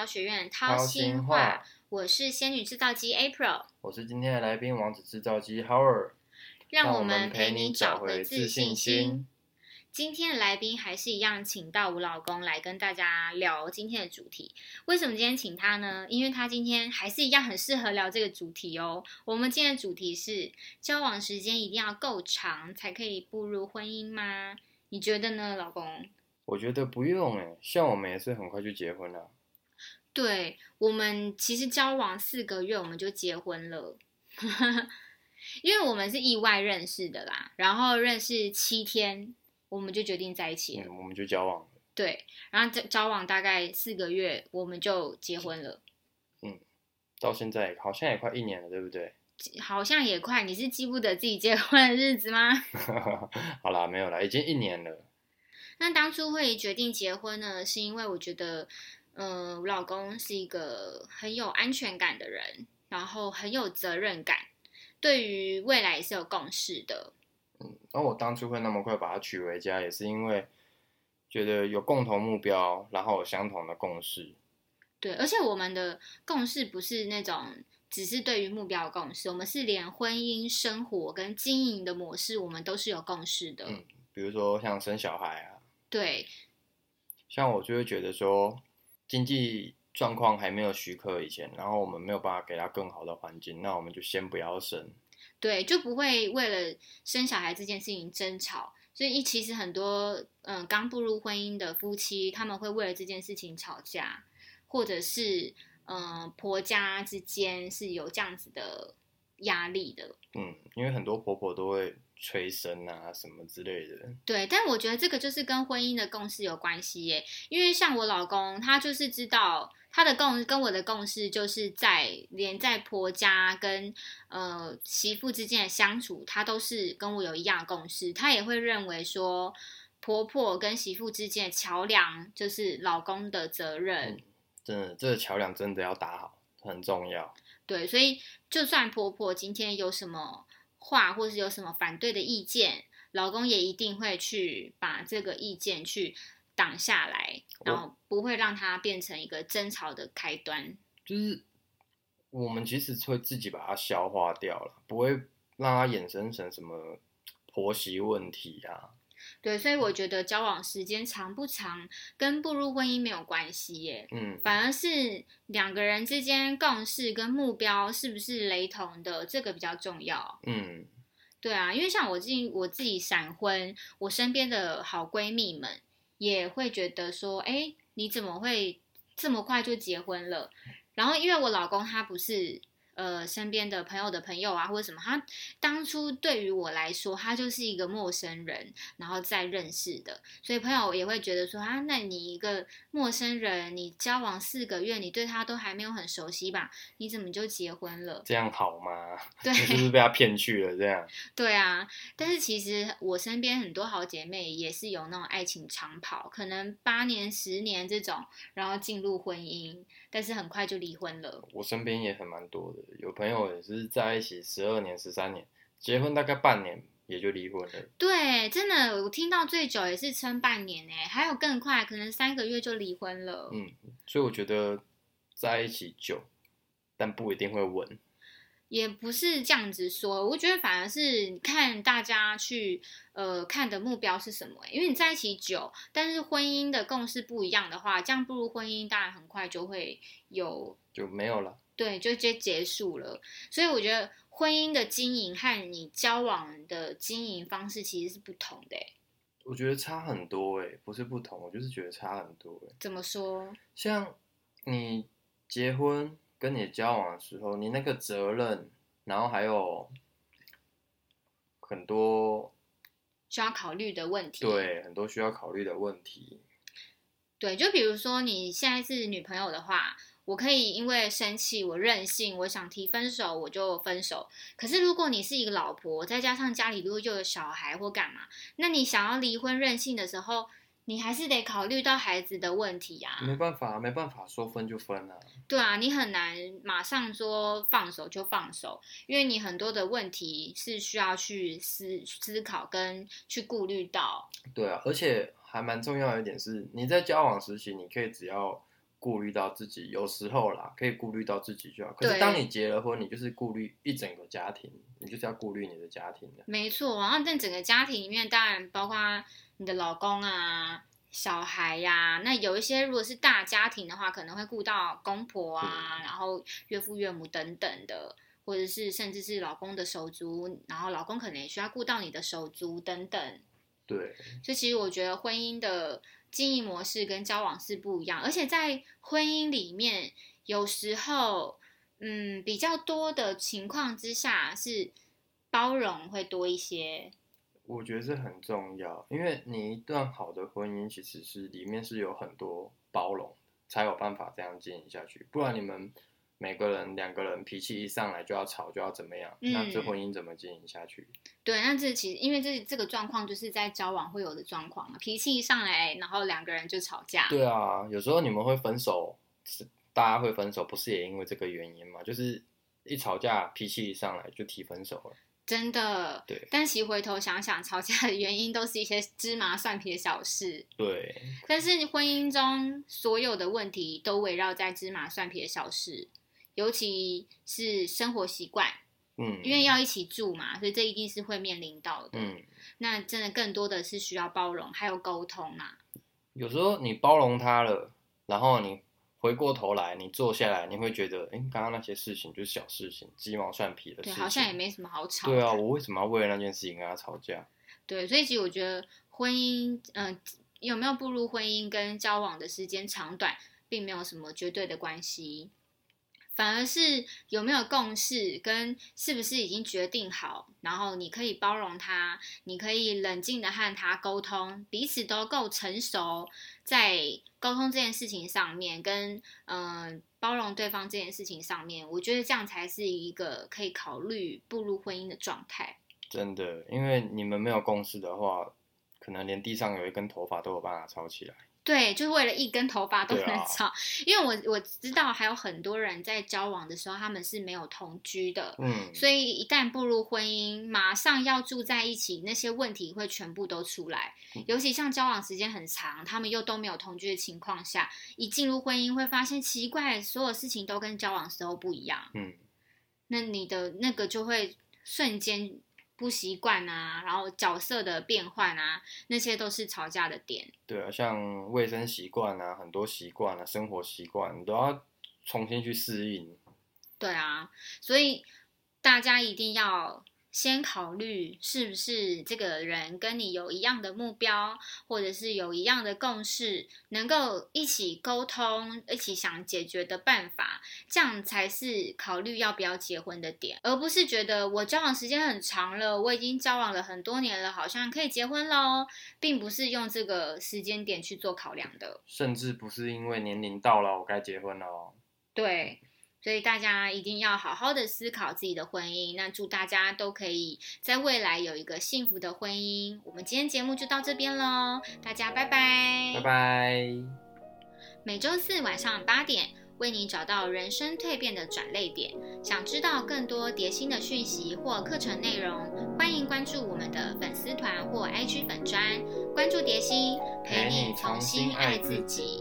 教学院掏掏心心话话，我是仙女制造机 April，我是今天的来宾王子制造机 Howard，让我我们陪你你找回自自信心。今天的来宾还是一样，请到我老公来跟大家聊今天的主题。为什么今天请他呢？因为他今天还是一样很适合聊这个主题哦。我们今天的主题是交往时间一定要够长才可以步入婚姻吗？你觉得呢，老公？我觉得不用哎，像我们也是很快就结婚了。对我们其实交往四个月我们就结婚了，因为我们是意外认识的啦，然后认识七天我们就决定在一起了。嗯，我们就交往了。对，然后交交往大概四个月我们就结婚了，嗯到现在好像也快一年了，对不对？好像也快。你是记不得自己结婚的日子吗？好啦，没有啦，已经一年了。那当初会决定结婚呢，是因为我觉得，嗯、我老公是一个很有安全感的人，然后很有责任感，对于未来也是有共识的。嗯，然后我当初会那么快把他娶回家，也是因为觉得有共同目标，然后有相同的共识。对，而且我们的共识不是那种只是对于目标的共识，我们是连婚姻生活跟经营的模式，我们都是有共识的。嗯比如说像生小孩啊，对，像我就会觉得说，经济状况还没有许可以前，然后我们没有办法给他更好的环境，那我们就先不要生。对，就不会为了生小孩这件事情争吵。所以，其实很多嗯刚步入婚姻的夫妻，他们会为了这件事情吵架，或者是嗯婆家之间是有这样子的压力的。嗯，因为很多婆婆都会催生啊什么之类的。对，但我觉得这个就是跟婚姻的共识有关系耶，因为像我老公，他就是知道他的共跟我的共识，就是在连在婆家跟呃媳妇之间的相处，他都是跟我有一样的共识，他也会认为说婆婆跟媳妇之间的桥梁就是老公的责任，嗯真的，这个桥梁真的要打好，很重要。对，所以就算婆婆今天有什么话，或是有什么反对的意见，老公也一定会去把这个意见去挡下来，然后不会让它变成一个争吵的开端。就是我们其实会自己把它消化掉了，不会让它衍生成什么婆媳问题啊。对，所以我觉得交往时间长不长跟步入婚姻没有关系耶，嗯，反而是两个人之间共识跟目标是不是雷同的，这个比较重要。嗯，对啊，因为像我自己我自己闪婚，我身边的好闺蜜们也会觉得说，哎，你怎么会这么快就结婚了？然后因为我老公他不是呃身边的朋友的朋友啊，或者什么，他当初对于我来说，他就是一个陌生人，然后再认识的，所以朋友也会觉得说啊，那你一个陌生人，你交往四个月，你对他都还没有很熟悉吧？你怎么就结婚了？这样好吗？对你是不是被他骗去了？这样，对啊，但是其实我身边很多好姐妹也是有那种爱情长跑，可能八年、十年这种，然后进入婚姻，但是很快就离婚了。我身边也很蛮多的，有朋友也是在一起十二年、十三年，结婚大概半年也就离婚了。对，真的，我听到最久也是撑半年呢，还有更快，可能三个月就离婚了。嗯，所以我觉得在一起久，但不一定会稳。也不是这样子说，我觉得反而是看大家去呃看的目标是什么、因为你在一起久，但是婚姻的共识不一样的话，这样步入婚姻当然很快就会有就没有了。对，就直接结束了。所以我觉得婚姻的经营和你交往的经营方式其实是不同的欸。我觉得差很多诶，不是不同，我就是觉得差很多诶。怎么说？像你结婚跟你交往的时候，你那个责任，然后还有很多需要考虑的问题？对很多需要考虑的问题。对，就比如说你现在是女朋友的话，我可以因为生气，我任性，我想提分手，我就分手。可是如果你是一个老婆，再加上家里如果又有小孩或干嘛，那你想要离婚任性的时候，你还是得考虑到孩子的问题呀、没办法，没办法，说分就分啊。对啊，你很难马上说放手就放手，因为你很多的问题是需要去思思考跟去顾虑到。对啊，而且还蛮重要的一点是，你在交往时期，你可以只要顾虑到自己，有时候啦，可以顾虑到自己就好。可是当你结了婚，你就是顾虑一整个家庭，你就是要顾虑你的家庭的。没错，然后在整个家庭里面，当然包括你的老公啊、小孩呀、那有一些如果是大家庭的话，可能会顾到公婆啊，然后岳父岳母等等的，或者是甚至是老公的手足，然后老公可能也需要顾到你的手足等等。对，所以其实我觉得婚姻的经营模式跟交往是不一样，而且在婚姻里面，有时候，嗯，比较多的情况之下是包容会多一些。我觉得这很重要，因为你一段好的婚姻其实是里面是有很多包容，才有办法这样经营下去。不然你们每个人两个人脾气一上来就要吵，就要怎么样，嗯那这婚姻怎么经营下去？对，那这其实因为这这个状况就是在交往会有的状况嘛，脾气一上来，然后两个人就吵架。对啊，有时候你们会分手，是大家会分手，不是也因为这个原因吗？就是一吵架，脾气一上来就提分手了。真的。对但其实回头想想，吵架的原因都是一些芝麻蒜皮的小事。对，但是婚姻中所有的问题都围绕在芝麻蒜皮的小事，尤其是生活习惯，嗯，因为要一起住嘛，所以这一定是会面临到的。嗯，那真的更多的是需要包容，还有沟通嘛。有时候你包容他了，然后你回过头来，你坐下来，你会觉得，哎，刚刚那些事情就是小事情，鸡毛蒜皮的事对，情。好像也没什么好吵。对啊，我为什么要为了那件事情跟他吵架？对，所以其实我觉得婚姻，嗯、有没有步入婚姻跟交往的时间长短，并没有什么绝对的关系，反而是有没有共识，跟是不是已经决定好，然后你可以包容他，你可以冷静的和他沟通，彼此都够成熟，在沟通这件事情上面，跟嗯、包容对方这件事情上面，我觉得这样才是一个可以考虑步入婚姻的状态。真的，因为你们没有共识的话，可能连地上有一根头发都有办法吵起来。对，就是为了一根头发都能吵，因为我我知道还有很多人在交往的时候，他们是没有同居的，嗯，所以一旦步入婚姻，马上要住在一起，那些问题会全部都出来。嗯。尤其像交往时间很长，他们又都没有同居的情况下，一进入婚姻会发现奇怪，所有事情都跟交往时候不一样，嗯，那你的那个就会瞬间不习惯啊，然后角色的变换啊，那些都是吵架的点。对啊，像卫生习惯啊，很多习惯啊，生活习惯，你都要重新去适应。对啊，所以大家一定要先考虑是不是这个人跟你有一样的目标，或者是有一样的共识，能够一起沟通，一起想解决的办法，这样才是考虑要不要结婚的点，而不是觉得我交往时间很长了，我已经交往了很多年了，好像可以结婚喽，并不是用这个时间点去做考量的。甚至不是因为年龄到了我该结婚了哦。对，所以大家一定要好好的思考自己的婚姻。那祝大家都可以在未来有一个幸福的婚姻。我们今天节目就到这边喽，大家拜拜，拜拜。每周四晚上八点，为你找到人生蜕变的转泪点。想知道更多叠新的讯息或课程内容，欢迎关注我们的粉丝团或 IG 粉专，关注叠新，陪你重新爱自己。